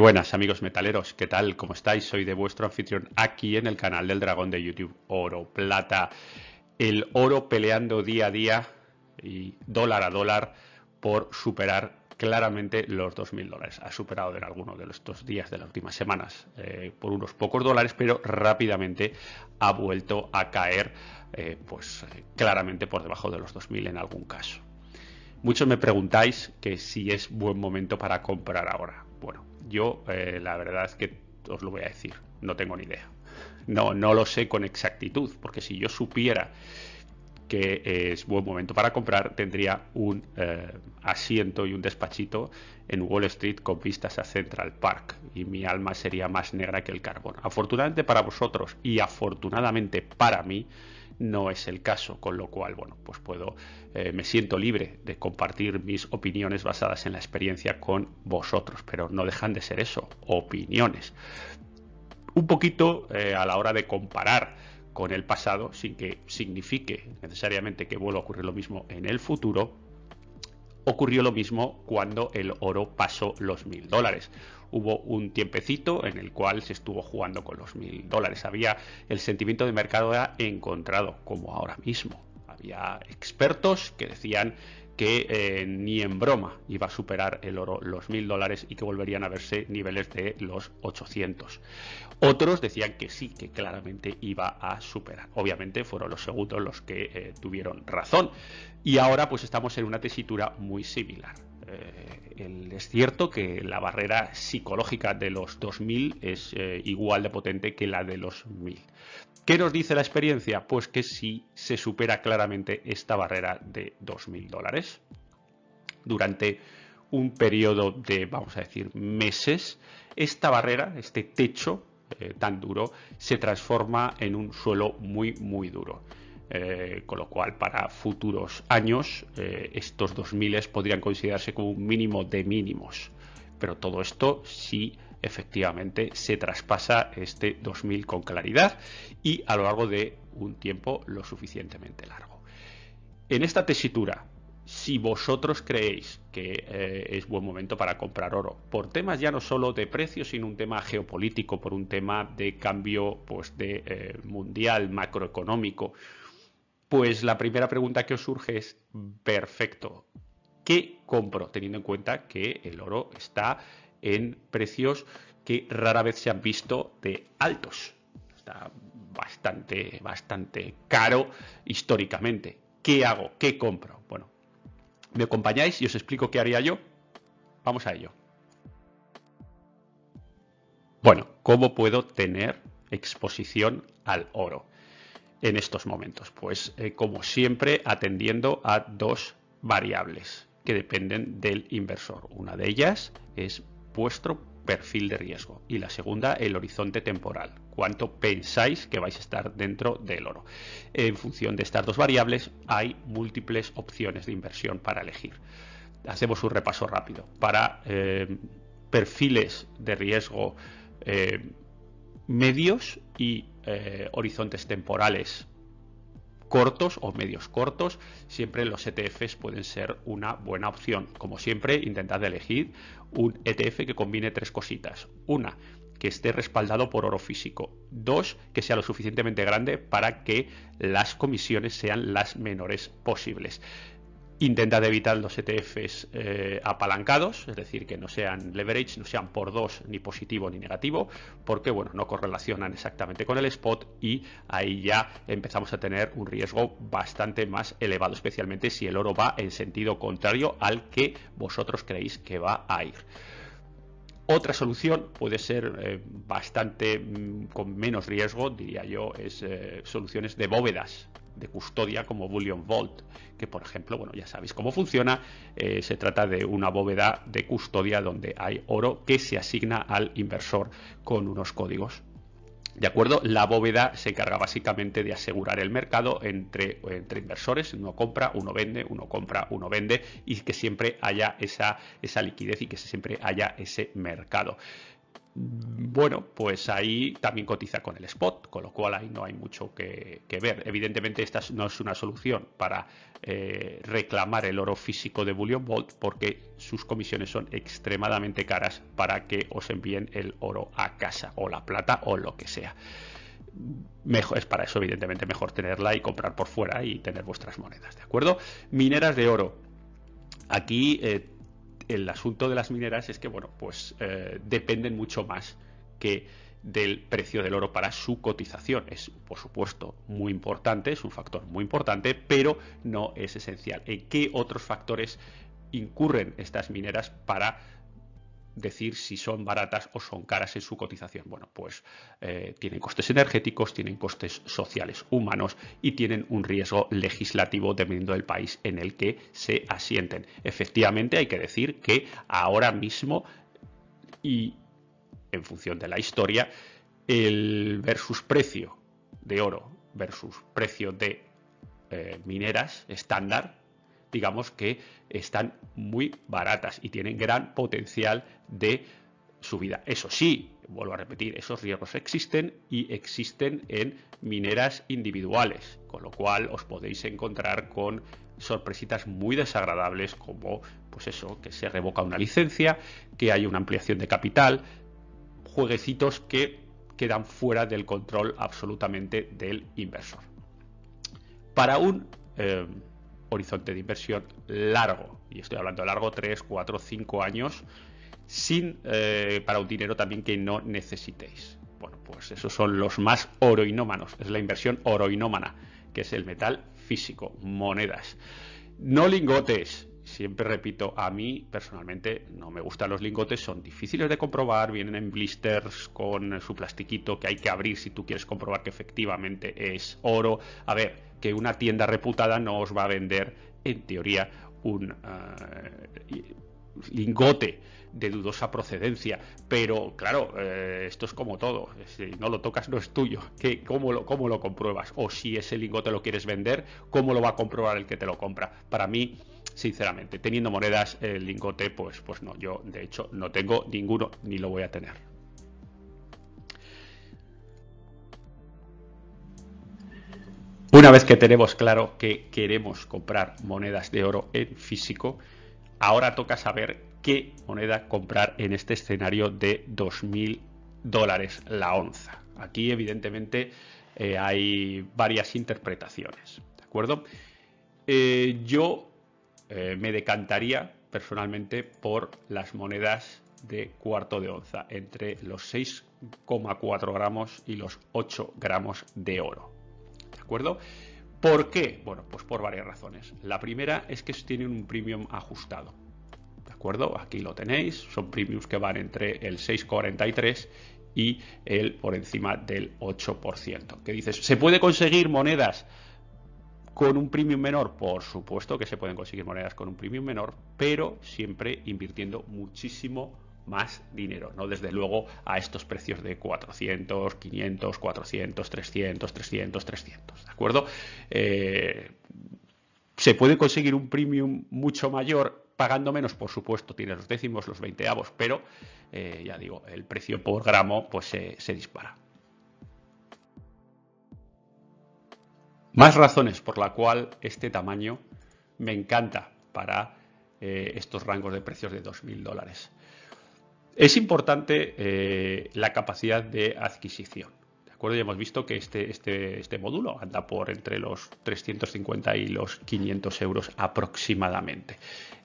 buenas amigos metaleros, ¿qué tal? ¿Cómo estáis? Soy de vuestro anfitrión aquí en el canal del dragón de YouTube Oro Plata. El oro peleando día a día y dólar a dólar por superar claramente los 2.000 dólares. Ha superado en alguno de estos días de las últimas semanas eh, por unos pocos dólares, pero rápidamente ha vuelto a caer eh, pues eh, claramente por debajo de los 2.000 en algún caso. Muchos me preguntáis que si es buen momento para comprar ahora. Bueno, yo la verdad es que os lo voy a decir, no tengo ni idea. No, no lo sé con exactitud, porque si yo supiera que es buen momento para comprar, tendría un eh, asiento y un despachito en Wall Street con vistas a Central Park y mi alma sería más negra que el carbón. Afortunadamente para vosotros y afortunadamente para mí no es el caso, con lo cual, bueno, pues puedo, eh, me siento libre de compartir mis opiniones basadas en la experiencia con vosotros, pero no dejan de ser eso, opiniones. Un poquito eh, a la hora de comparar con el pasado sin que signifique necesariamente que vuelva a ocurrir lo mismo en el futuro, ocurrió lo mismo cuando el oro pasó los mil dólares. Hubo un tiempecito en el cual se estuvo jugando con los mil dólares. Había el sentimiento de mercado encontrado, como ahora mismo. Había expertos que decían que eh, ni en broma iba a superar el oro los mil dólares y que volverían a verse niveles de los 800. Otros decían que sí, que claramente iba a superar. Obviamente fueron los segundos los que eh, tuvieron razón. Y ahora pues estamos en una tesitura muy similar. Eh, es cierto que la barrera psicológica de los 2000 es igual de potente que la de los 1000. ¿Qué nos dice la experiencia? Pues que si se supera claramente esta barrera de 2.000 dólares durante un periodo de, vamos a decir, meses, esta barrera, este techo eh, tan duro, se transforma en un suelo muy, muy duro. Eh, con lo cual, para futuros años, eh, estos 2.000 podrían considerarse como un mínimo de mínimos. Pero todo esto sí efectivamente se traspasa este 2000 con claridad y a lo largo de un tiempo lo suficientemente largo. En esta tesitura, si vosotros creéis que eh, es buen momento para comprar oro, por temas ya no solo de precios, sino un tema geopolítico, por un tema de cambio pues, de eh, mundial, macroeconómico, pues la primera pregunta que os surge es, perfecto, ¿qué compro? Teniendo en cuenta que el oro está en precios que rara vez se han visto de altos. Está bastante, bastante caro históricamente. ¿Qué hago? ¿Qué compro? Bueno, ¿me acompañáis y os explico qué haría yo? Vamos a ello. Bueno, ¿cómo puedo tener exposición al oro en estos momentos? Pues eh, como siempre atendiendo a dos variables que dependen del inversor. Una de ellas es vuestro perfil de riesgo y la segunda el horizonte temporal, cuánto pensáis que vais a estar dentro del oro. En función de estas dos variables hay múltiples opciones de inversión para elegir. Hacemos un repaso rápido. Para eh, perfiles de riesgo eh, medios y eh, horizontes temporales cortos o medios cortos, siempre los ETFs pueden ser una buena opción. Como siempre, intentad elegir un ETF que combine tres cositas. Una, que esté respaldado por oro físico. Dos, que sea lo suficientemente grande para que las comisiones sean las menores posibles. Intentad evitar los ETFs eh, apalancados, es decir, que no sean leverage, no sean por dos ni positivo ni negativo, porque bueno, no correlacionan exactamente con el spot y ahí ya empezamos a tener un riesgo bastante más elevado, especialmente si el oro va en sentido contrario al que vosotros creéis que va a ir. Otra solución puede ser eh, bastante mm, con menos riesgo, diría yo, es eh, soluciones de bóvedas de custodia como Bullion Vault, que por ejemplo, bueno, ya sabéis cómo funciona, eh, se trata de una bóveda de custodia donde hay oro que se asigna al inversor con unos códigos. ¿De acuerdo? La bóveda se encarga básicamente de asegurar el mercado entre, entre inversores. Uno compra, uno vende, uno compra, uno vende y que siempre haya esa, esa liquidez y que siempre haya ese mercado. Bueno, pues ahí también cotiza con el spot, con lo cual ahí no hay mucho que, ver. Evidentemente esta no es una solución para eh, reclamar el oro físico de Bullion Vault porque sus comisiones son extremadamente caras para que os envíen el oro a casa o la plata o lo que sea. Mejor, es para eso evidentemente mejor tenerla y comprar por fuera y tener vuestras monedas, ¿de acuerdo? Mineras de oro. Aquí eh, el asunto de las mineras es que, bueno, pues eh, dependen mucho más que del precio del oro para su cotización. Es, por supuesto, muy importante, es un factor muy importante, pero no es esencial. ¿En qué otros factores incurren estas mineras para decir si son baratas o son caras en su cotización. Bueno, pues eh, tienen costes energéticos, tienen costes sociales humanos y tienen un riesgo legislativo dependiendo del país en el que se asienten. Efectivamente, hay que decir que ahora mismo y en función de la historia, el versus precio de oro versus precio de eh, mineras estándar digamos que están muy baratas y tienen gran potencial de subida. Eso sí, vuelvo a repetir, esos riesgos existen y existen en mineras individuales, con lo cual os podéis encontrar con sorpresitas muy desagradables como pues eso, que se revoca una licencia, que hay una ampliación de capital, jueguecitos que quedan fuera del control absolutamente del inversor. Para un eh, horizonte de inversión largo, y estoy hablando largo, 3, 4, 5 años, sin eh, para un dinero también que no necesitéis. Bueno, pues esos son los más oroinómanos, es la inversión oroinómana, que es el metal físico, monedas. No lingotes, siempre repito, a mí personalmente no me gustan los lingotes, son difíciles de comprobar, vienen en blisters con su plastiquito que hay que abrir si tú quieres comprobar que efectivamente es oro. A ver, que una tienda reputada no os va a vender, en teoría, un eh, lingote de dudosa procedencia. Pero claro, eh, esto es como todo. Si no lo tocas, no es tuyo. ¿Qué, cómo, lo, ¿Cómo lo compruebas? O si ese lingote lo quieres vender, ¿cómo lo va a comprobar el que te lo compra? Para mí, sinceramente, teniendo monedas, el lingote, pues, pues no. Yo, de hecho, no tengo ninguno ni lo voy a tener. Una vez que tenemos claro que queremos comprar monedas de oro en físico, ahora toca saber qué moneda comprar en este escenario de 2.000 dólares la onza. Aquí evidentemente eh, hay varias interpretaciones, ¿de acuerdo? Eh, yo eh, me decantaría personalmente por las monedas de cuarto de onza, entre los 6,4 gramos y los 8 gramos de oro. ¿De acuerdo? ¿Por qué? Bueno, pues por varias razones. La primera es que tienen un premium ajustado. ¿De acuerdo? Aquí lo tenéis. Son premiums que van entre el 6,43 y el por encima del 8%. ¿Qué dices? ¿Se puede conseguir monedas con un premium menor? Por supuesto que se pueden conseguir monedas con un premium menor, pero siempre invirtiendo muchísimo más dinero, no desde luego a estos precios de 400, 500, 400, 300, 300, 300, ¿de acuerdo? Eh, se puede conseguir un premium mucho mayor pagando menos, por supuesto, tiene los décimos, los veinteavos, pero eh, ya digo, el precio por gramo pues se, dispara. Más razones por la cual este tamaño me encanta para eh, estos rangos de precios de 2.000 dólares. Es importante eh, la capacidad de adquisición. ¿De acuerdo? Ya hemos visto que este, este, este módulo anda por entre los 350 y los 500 euros aproximadamente.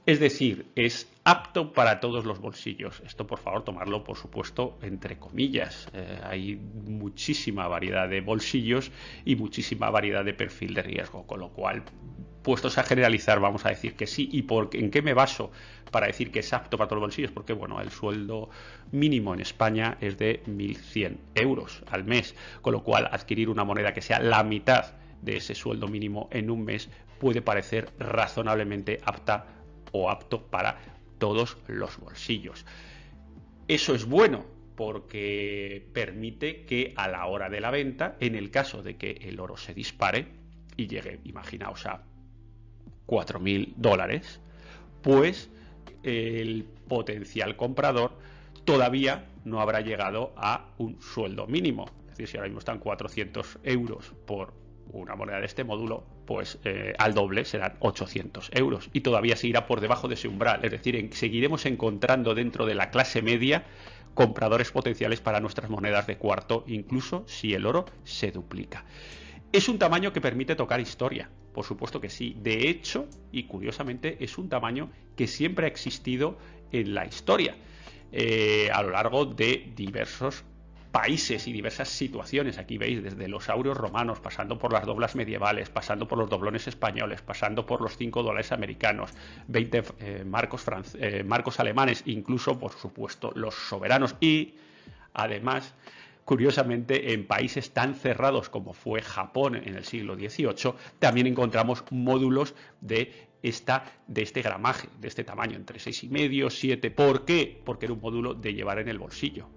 Es decir, es apto para todos los bolsillos. Esto, por favor, tomarlo, por supuesto, entre comillas. Eh, hay muchísima variedad de bolsillos y muchísima variedad de perfil de riesgo, con lo cual puestos a generalizar, vamos a decir que sí. ¿Y por, en qué me baso para decir que es apto para todos los bolsillos? Porque, bueno, el sueldo mínimo en España es de 1.100 euros al mes, con lo cual adquirir una moneda que sea la mitad de ese sueldo mínimo en un mes puede parecer razonablemente apta o apto para todos los bolsillos. Eso es bueno porque permite que a la hora de la venta, en el caso de que el oro se dispare y llegue, imaginaos, a 4.000 dólares, pues el potencial comprador todavía no habrá llegado a un sueldo mínimo. Es decir, si ahora mismo están 400 euros por una moneda de este módulo, pues eh, al doble serán 800 euros y todavía seguirá por debajo de ese umbral. Es decir, seguiremos encontrando dentro de la clase media compradores potenciales para nuestras monedas de cuarto, incluso si el oro se duplica. Es un tamaño que permite tocar historia, por supuesto que sí. De hecho, y curiosamente, es un tamaño que siempre ha existido en la historia. Eh, a lo largo de diversos países y diversas situaciones. Aquí veis desde los aureos romanos, pasando por las doblas medievales, pasando por los doblones españoles, pasando por los 5 dólares americanos, 20 eh, marcos, eh, marcos alemanes, incluso, por supuesto, los soberanos y, además, curiosamente, en países tan cerrados como fue Japón en el siglo XVIII, también encontramos módulos de esta, de este gramaje, de este tamaño, entre 6,5 y 7. ¿Por qué? Porque era un módulo de llevar en el bolsillo.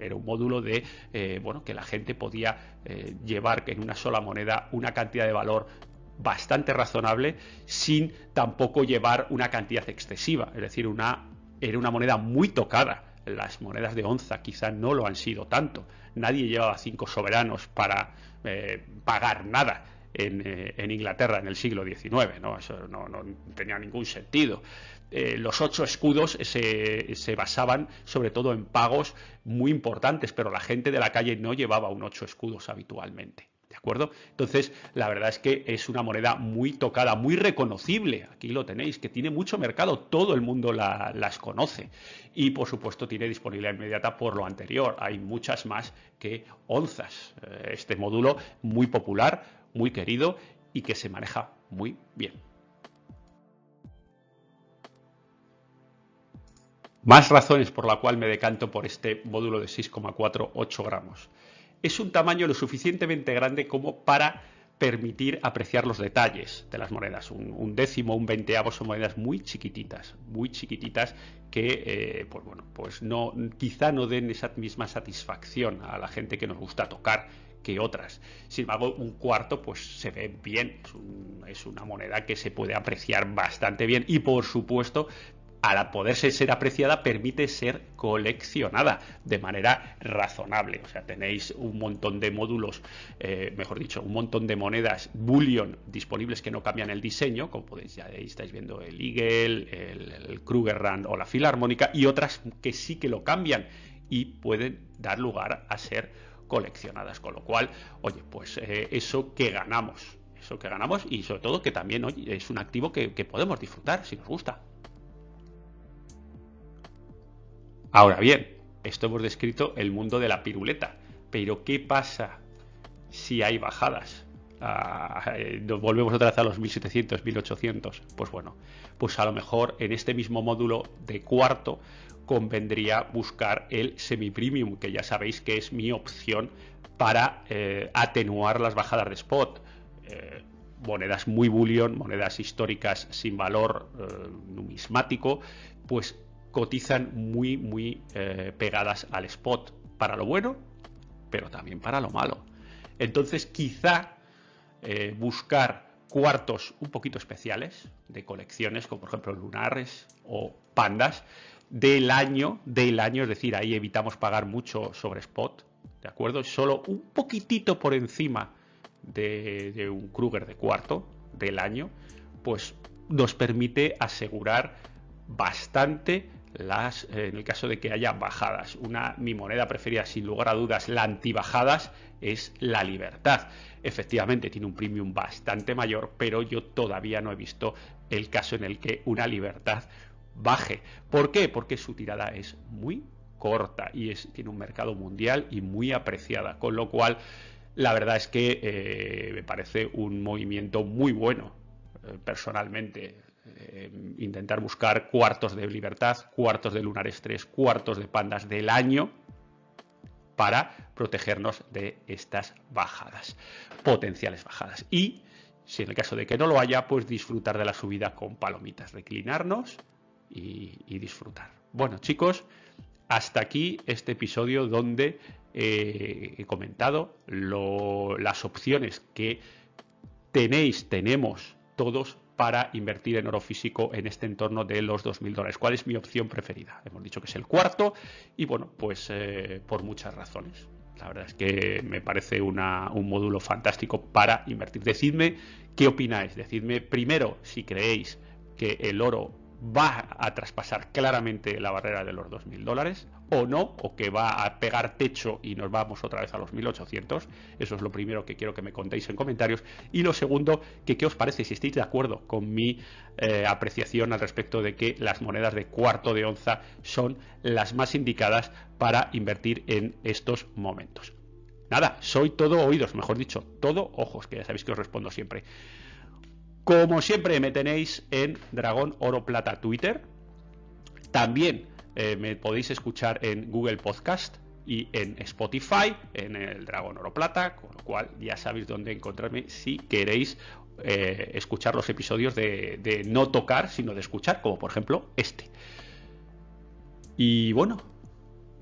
Era un módulo de, eh, bueno, que la gente podía eh, llevar en una sola moneda una cantidad de valor bastante razonable sin tampoco llevar una cantidad excesiva. Es decir, una, era una moneda muy tocada. Las monedas de onza quizá no lo han sido tanto. Nadie llevaba cinco soberanos para eh, pagar nada. En, Inglaterra en el siglo XIX, ¿no? Eso no tenía ningún sentido. Eh, los ocho escudos se, basaban sobre todo en pagos muy importantes, pero la gente de la calle no llevaba un ocho escudos habitualmente. ¿De acuerdo? Entonces, la verdad es que es una moneda muy tocada, muy reconocible. Aquí lo tenéis, que tiene mucho mercado, todo el mundo las conoce. Y por supuesto, tiene disponibilidad inmediata por lo anterior. Hay muchas más que onzas. Eh, este módulo muy popular, muy querido y que se maneja muy bien. Más razones por la cual me decanto por este módulo de 6,48 gramos. Es un tamaño lo suficientemente grande como para permitir apreciar los detalles de las monedas. Un, décimo, un veinteavo son monedas muy chiquititas, muy chiquititas que, eh, pues bueno, pues no, quizá no den esa misma satisfacción a la gente que nos gusta tocar que otras. Sin embargo, un cuarto pues se ve bien, es, una moneda que se puede apreciar bastante bien y por supuesto al poderse ser apreciada, permite ser coleccionada de manera razonable. O sea, tenéis un montón de módulos, eh, mejor dicho, un montón de monedas bullion disponibles que no cambian el diseño, como podéis, ya estáis viendo el Eagle, el, el Kruger Rand o la Filarmónica, y otras que sí que lo cambian y pueden dar lugar a ser coleccionadas. Con lo cual, oye, pues eh, eso que ganamos, eso que ganamos y sobre todo que también es un activo que podemos disfrutar si nos gusta. Ahora bien, esto hemos descrito el mundo de la piruleta, pero ¿qué pasa si hay bajadas? Ah, eh, nos volvemos otra vez a los 1700, 1800. Pues bueno, pues a lo mejor en este mismo módulo de cuarto convendría buscar el semi-premium, que ya sabéis que es mi opción para eh, atenuar las bajadas de spot. Eh, monedas muy bullion, monedas históricas sin valor numismático, pues cotizan muy, muy eh, pegadas al spot, para lo bueno, pero también para lo malo. Entonces, quizá eh, buscar cuartos un poquito especiales de colecciones, como por ejemplo lunares o pandas, del año, del año, es decir, ahí evitamos pagar mucho sobre spot, ¿de acuerdo? Solo un poquitito por encima de, de un Kruger de cuarto del año, pues nos permite asegurar bastante las, eh, en el caso de que haya bajadas. Una, mi moneda preferida, sin lugar a dudas, la antibajadas, es la libertad. Efectivamente, tiene un premium bastante mayor, pero yo todavía no he visto el caso en el que una libertad baje. ¿Por qué? Porque su tirada es muy corta y es, tiene un mercado mundial y muy apreciada. Con lo cual, la verdad es que eh, me parece un movimiento muy bueno, eh, personalmente eh, intentar buscar cuartos de libertad, cuartos de lunares 3, cuartos de pandas del año para protegernos de estas bajadas, potenciales bajadas. Y si en el caso de que no lo haya, pues disfrutar de la subida con palomitas, reclinarnos y, disfrutar. Bueno, chicos, hasta aquí este episodio donde eh, he comentado las opciones que tenéis, tenemos todos para invertir en oro físico en este entorno de los 2.000 dólares. ¿Cuál es mi opción preferida? Hemos dicho que es el cuarto y bueno, pues eh, por muchas razones. La verdad es que me parece un módulo fantástico para invertir. Decidme qué opináis. Decidme primero si creéis que el oro va a traspasar claramente la barrera de los 2.000 dólares o no, o que va a pegar techo y nos vamos otra vez a los 1.800. Eso es lo primero que quiero que me contéis en comentarios. Y lo segundo, que qué os parece, si estáis de acuerdo con mi eh, apreciación al respecto de que las monedas de cuarto de onza son las más indicadas para invertir en estos momentos. Nada, soy todo oídos, mejor dicho, todo ojos, que ya sabéis que os respondo siempre. Como siempre me tenéis en Dragón Oro Plata Twitter. También eh, me podéis escuchar en Google Podcast y en Spotify, en el Dragón Oro Plata, con lo cual ya sabéis dónde encontrarme si queréis eh, escuchar los episodios de, de no tocar, sino de escuchar, como por ejemplo este. Y bueno,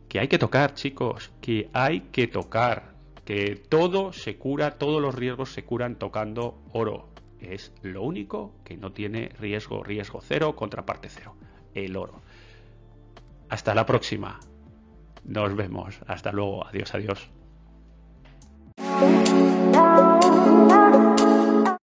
que hay que tocar, chicos, que hay que tocar, que todo se cura, todos los riesgos se curan tocando oro es lo único que no tiene riesgo, riesgo cero, contraparte cero, el oro. Hasta la próxima. Nos vemos. Hasta luego. Adiós, adiós.